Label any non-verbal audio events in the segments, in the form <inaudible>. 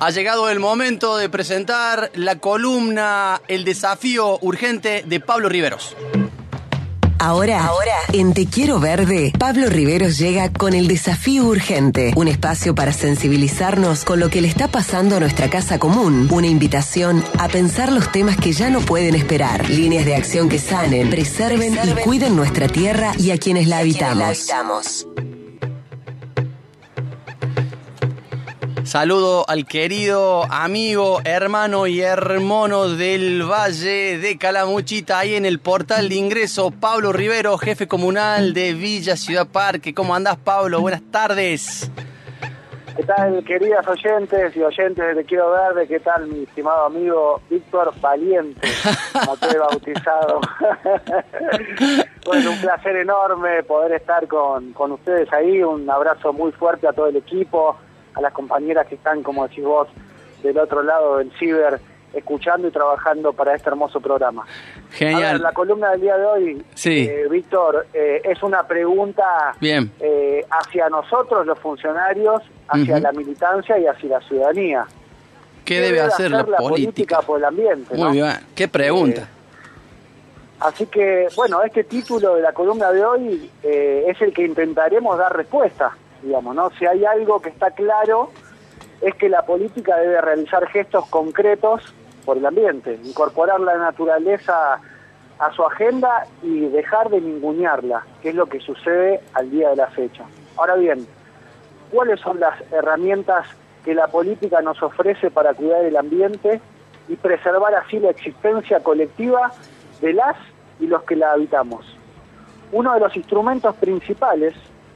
Ha llegado el momento de presentar la columna El desafío urgente de Pablo Riveros. Ahora, Ahora, en Te Quiero Verde, Pablo Riveros llega con el desafío urgente, un espacio para sensibilizarnos con lo que le está pasando a nuestra casa común, una invitación a pensar los temas que ya no pueden esperar, líneas de acción que sanen, preserven, y cuiden nuestra tierra y a quienes la habitamos. Saludo al querido amigo, hermano y hermano del Valle de Calamuchita, ahí en el portal de ingreso, Pablo Rivero, jefe comunal de Villa Ciudad Parque. ¿Cómo andás, Pablo? Buenas tardes. ¿Qué tal, queridas oyentes y oyentes de Quiero Verde? ¿Qué tal, mi estimado amigo Víctor Valiente, como te he bautizado? <laughs> bueno, un placer enorme poder estar con, con ustedes ahí. Un abrazo muy fuerte a todo el equipo a las compañeras que están, como decís vos, del otro lado del ciber, escuchando y trabajando para este hermoso programa. Genial. la columna del día de hoy, sí. Eh, Víctor, eh, es una pregunta Bien. Eh, hacia nosotros, los funcionarios, hacia la militancia y hacia la ciudadanía. ¿Qué, debe, hacer, la, política? por el ambiente? Muy bien, qué pregunta. Así que, bueno, este título de la columna de hoy es el que intentaremos dar respuesta digamos, ¿no? Si hay algo que está claro es que la política debe realizar gestos concretos por el ambiente, incorporar la naturaleza a su agenda y dejar de ningunearla, que es lo que sucede al día de la fecha. Ahora bien, ¿cuáles son las herramientas que la política nos ofrece para cuidar el ambiente y preservar así la existencia colectiva de las y los que la habitamos? Uno de los instrumentos principales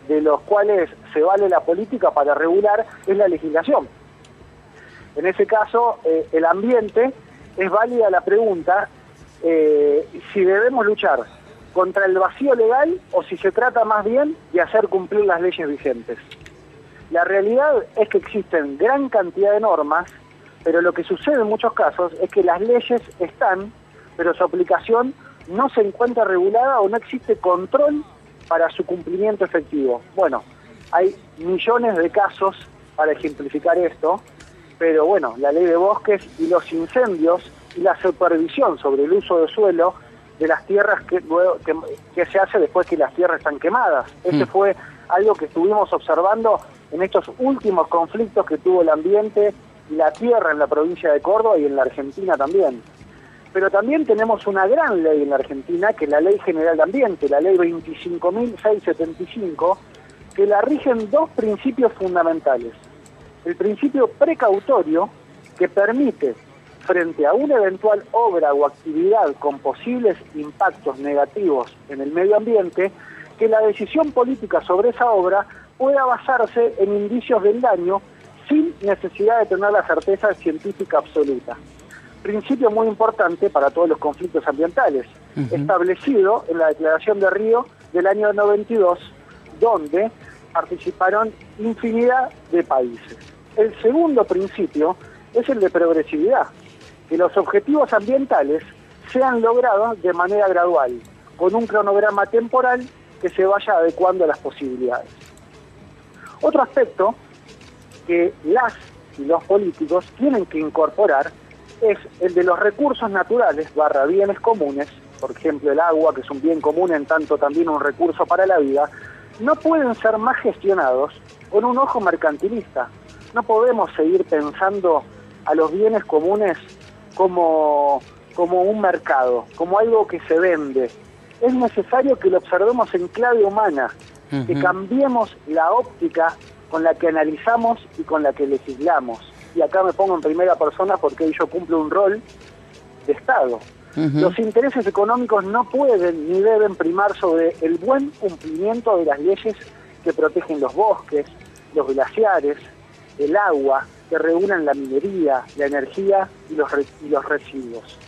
de los cuales se vale la política para regular es la legislación. En ese caso, eh, el ambiente es válida la pregunta eh, si debemos luchar contra el vacío legal o si se trata más bien de hacer cumplir las leyes vigentes. La realidad es que existen gran cantidad de normas, pero lo que sucede en muchos casos es que las leyes están, pero su aplicación no se encuentra regulada o no existe control para su cumplimiento efectivo. Bueno, hay millones de casos para ejemplificar esto, pero bueno, la ley de bosques y los incendios y la supervisión sobre el uso de suelo de las tierras que, que, se hace después que las tierras están quemadas. Ese mm. fue algo que estuvimos observando en estos últimos conflictos que tuvo el ambiente y la tierra en la provincia de Córdoba y en la Argentina también. Pero también tenemos una gran ley en la Argentina, que es la Ley General de Ambiente, la Ley 25.675, que la rigen dos principios fundamentales. El principio precautorio, que permite, frente a una eventual obra o actividad con posibles impactos negativos en el medio ambiente, que la decisión política sobre esa obra pueda basarse en indicios del daño sin necesidad de tener la certeza científica absoluta principio muy importante para todos los conflictos ambientales, establecido en la Declaración de Río del año 92, donde participaron infinidad de países. El segundo principio es el de progresividad, que los objetivos ambientales sean logrados de manera gradual, con un cronograma temporal que se vaya adecuando a las posibilidades. Otro aspecto que las y los políticos tienen que incorporar es el de los recursos naturales barra bienes comunes, por ejemplo el agua, que es un bien común en tanto también un recurso para la vida, no pueden ser más gestionados con un ojo mercantilista. No podemos seguir pensando a los bienes comunes como, como un mercado, como algo que se vende. Es necesario que lo observemos en clave humana, que cambiemos la óptica con la que analizamos y con la que legislamos y acá me pongo en primera persona porque yo cumplo un rol de Estado. Los intereses económicos no pueden ni deben primar sobre el buen cumplimiento de las leyes que protegen los bosques, los glaciares, el agua, que regulan la minería, la energía y los, y los residuos.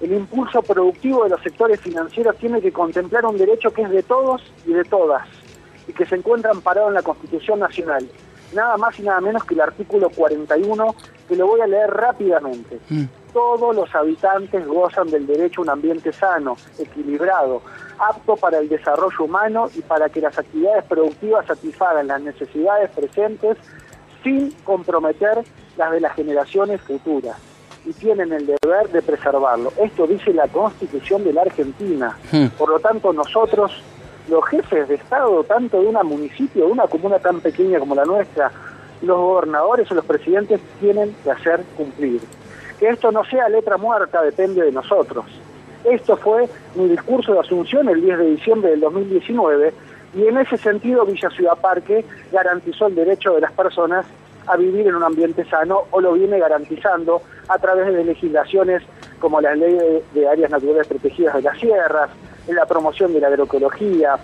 El impulso productivo de los sectores financieros tiene que contemplar un derecho que es de todos y de todas, y que se encuentra amparado en la Constitución Nacional, nada más y nada menos que el artículo 41, que lo voy a leer rápidamente. Mm. Todos los habitantes gozan del derecho a un ambiente sano, equilibrado, apto para el desarrollo humano y para que las actividades productivas satisfagan las necesidades presentes sin comprometer las de las generaciones futuras y tienen el deber de preservarlo. Esto dice la Constitución de la Argentina. Hmm. Por lo tanto, nosotros, los jefes de Estado, tanto de un municipio, de una comuna tan pequeña como la nuestra, los gobernadores o los presidentes tienen que hacer cumplir. Que esto no sea letra muerta depende de nosotros. Esto fue mi discurso de Asunción el 10 de diciembre del 2019 y en ese sentido Villa Ciudad Parque garantizó el derecho de las personas a vivir en un ambiente sano o lo viene garantizando a través de legislaciones como la ley de, áreas naturales protegidas de las sierras, en la promoción de la agroecología,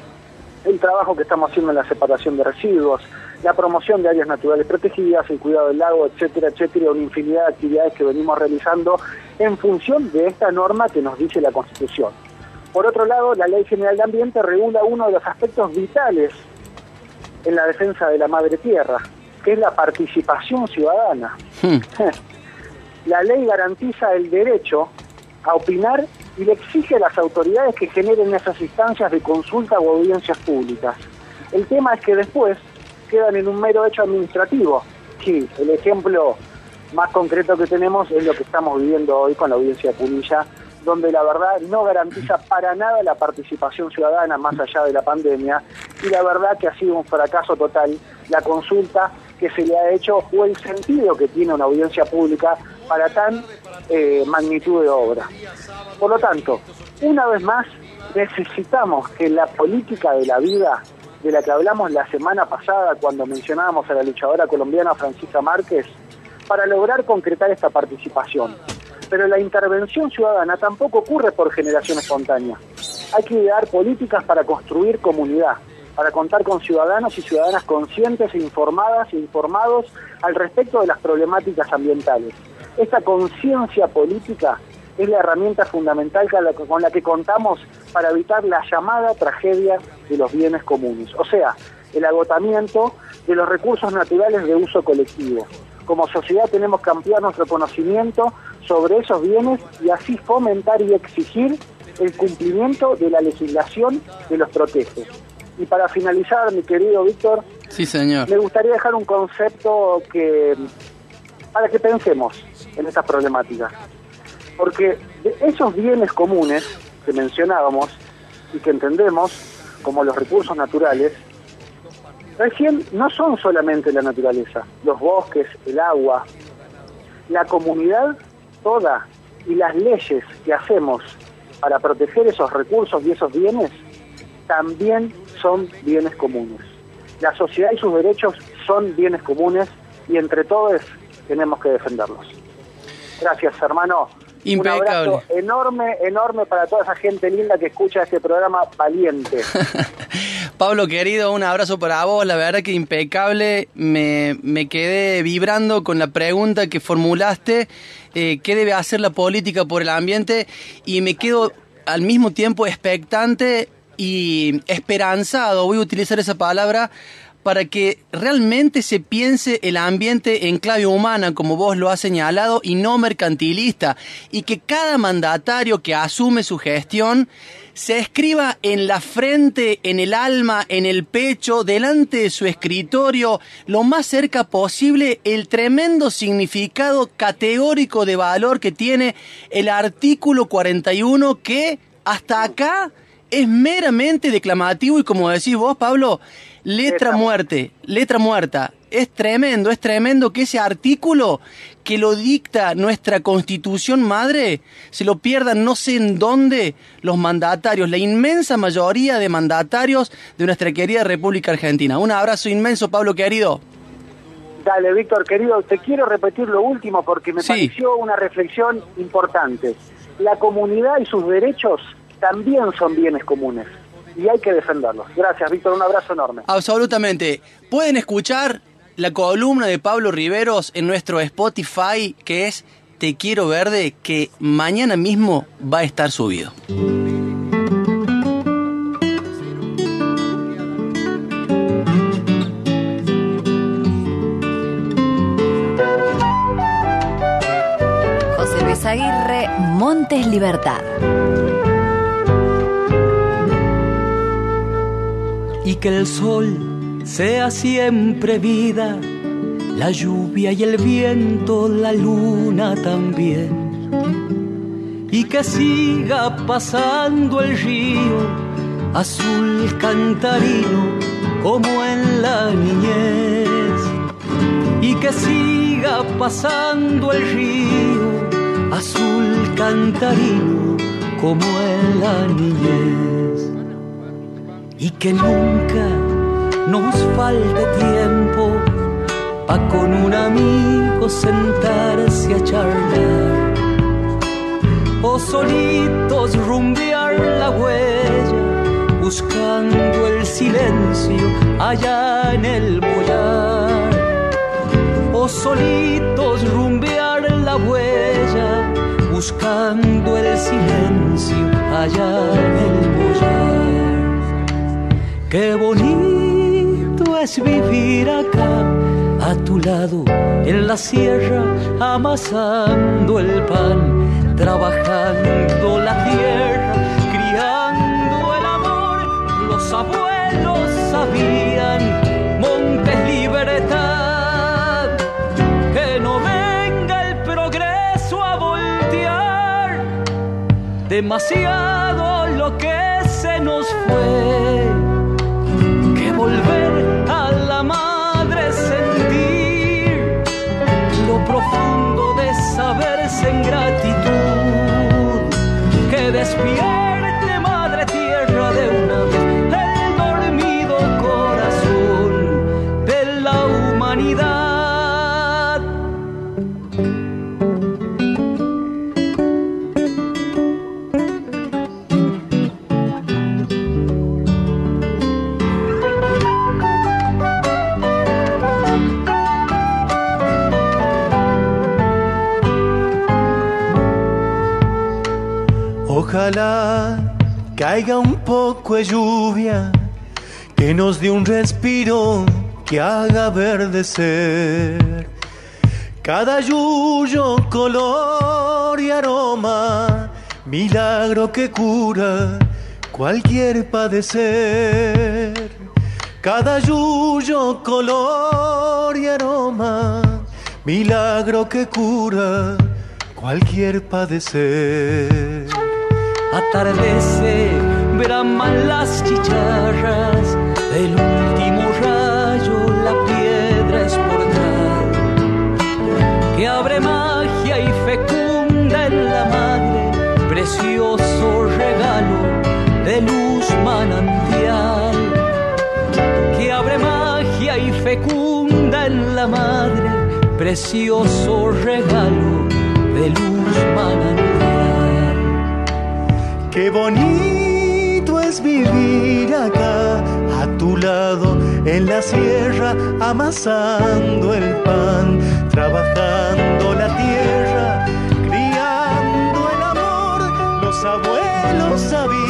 el trabajo que estamos haciendo en la separación de residuos, la promoción de áreas naturales protegidas, el cuidado del lago, etcétera, etcétera, una infinidad de actividades que venimos realizando en función de esta norma que nos dice la Constitución. Por otro lado, la Ley General de Ambiente regula uno de los aspectos vitales en la defensa de la madre tierra, que es la participación ciudadana. Hmm. <laughs> La ley garantiza el derecho a opinar y le exige a las autoridades que generen esas instancias de consulta o audiencias públicas. El tema es que después quedan en un mero hecho administrativo. Sí, el ejemplo más concreto que tenemos es lo que estamos viviendo hoy con la audiencia de Punilla, donde la verdad no garantiza para nada la participación ciudadana más allá de la pandemia y la verdad que ha sido un fracaso total la consulta que se le ha hecho o el sentido que tiene una audiencia pública para tan eh, magnitud de obra. Por lo tanto, una vez más, necesitamos que la política de la vida, de la que hablamos la semana pasada cuando mencionábamos a la luchadora colombiana Francisca Márquez, para lograr concretar esta participación. Pero la intervención ciudadana tampoco ocurre por generación espontánea. Hay que idear políticas para construir comunidad, para contar con ciudadanos y ciudadanas conscientes e informadas e informados al respecto de las problemáticas ambientales. Esta conciencia política es la herramienta fundamental con la que contamos para evitar la llamada tragedia de los bienes comunes, o sea, el agotamiento de los recursos naturales de uso colectivo. Como sociedad tenemos que ampliar nuestro conocimiento sobre esos bienes y así fomentar y exigir el cumplimiento de la legislación que los protege. Y para finalizar, mi querido Víctor, sí, señor. me gustaría dejar un concepto que para que pensemos en estas problemáticas. Porque esos bienes comunes que mencionábamos y que entendemos como los recursos naturales, recién no son solamente la naturaleza, los bosques, el agua, la comunidad toda y las leyes que hacemos para proteger esos recursos y esos bienes también son bienes comunes. La sociedad y sus derechos son bienes comunes y entre todos tenemos que defenderlos. Gracias, hermano. Impecable. Un abrazo enorme, enorme para toda esa gente linda que escucha este programa valiente. <laughs> Pablo, querido, un abrazo para vos. La verdad que impecable. Me, me quedé vibrando con la pregunta que formulaste. Eh, ¿Qué debe hacer la política por el ambiente? Y me quedo al mismo tiempo expectante y esperanzado, voy a utilizar esa palabra, para que realmente se piense el ambiente en clave humana, como vos lo has señalado, y no mercantilista, y que cada mandatario que asume su gestión se escriba en la frente, en el alma, en el pecho, delante de su escritorio, lo más cerca posible, el tremendo significado categórico de valor que tiene el artículo 41 que hasta acá es meramente declamativo y como decís vos, Pablo, letra muerte, letra muerta. Es tremendo, es tremendo que ese artículo que lo dicta nuestra constitución madre se lo pierdan no sé en dónde los mandatarios, la inmensa mayoría de mandatarios de nuestra querida República Argentina. Un abrazo inmenso, Pablo querido. Dale, Víctor, querido, te quiero repetir lo último porque me pareció una reflexión importante. La comunidad y sus derechos también son bienes comunes y hay que defenderlos. Gracias, Víctor, un abrazo enorme. Absolutamente. Pueden escuchar la columna de Pablo Riveros en nuestro Spotify que es Te quiero verde que mañana mismo va a estar subido. José Luis Aguirre, Montes Libertad. Y que el sol sea siempre vida, la lluvia y el viento, la luna también. Y que siga pasando el río, azul cantarino, como en la niñez. Y que siga pasando el río, azul cantarino, como en la niñez. Y que nunca nos falte tiempo pa' con un amigo sentarse a charlar. O solitos rumbear la huella buscando el silencio allá en el boyar o solitos rumbear la huella buscando el silencio allá en el boyar qué bonito es vivir acá a tu lado en la sierra amasando el pan, trabajando la tierra, criando el amor. Los abuelos sabían, montes libertad, que no venga el progreso a voltear demasiado lo que se nos fue, profundo de saberse en gratitud, que despierte Ojalá caiga un poco de lluvia que nos dé un respiro que haga verdecer cada yuyo, color y aroma, milagro que cura cualquier padecer. Cada yuyo, color y aroma, milagro que cura cualquier padecer. Atardece, braman las chicharras del último rayo, la piedra es portal que abre magia y fecunda en la madre, precioso regalo de luz manantial que abre magia y fecunda en la madre, precioso regalo de luz manantial. Qué bonito es vivir acá a tu lado en la sierra, amasando el pan, trabajando la tierra, criando el amor. Los abuelos sabían,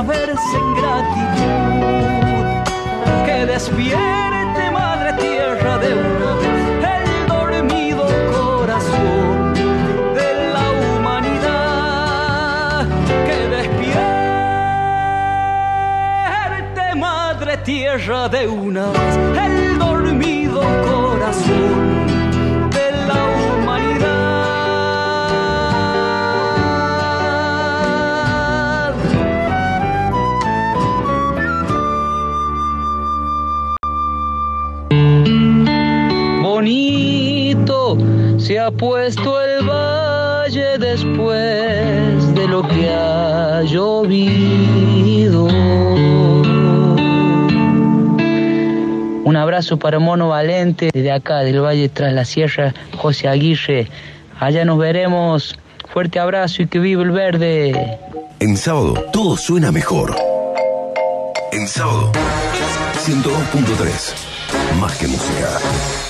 saberse en gratitud. Que despierte madre tierra de una vez el dormido corazón de la humanidad. Que despierte madre tierra de una vez el dormido corazón puesto el valle después de lo que ha llovido. Un abrazo para Mono Valente, desde acá del Valle tras la Sierra, José Aguirre. Allá nos veremos. Fuerte abrazo y que viva el verde. En sábado todo suena mejor. En sábado 102.3. Más que música.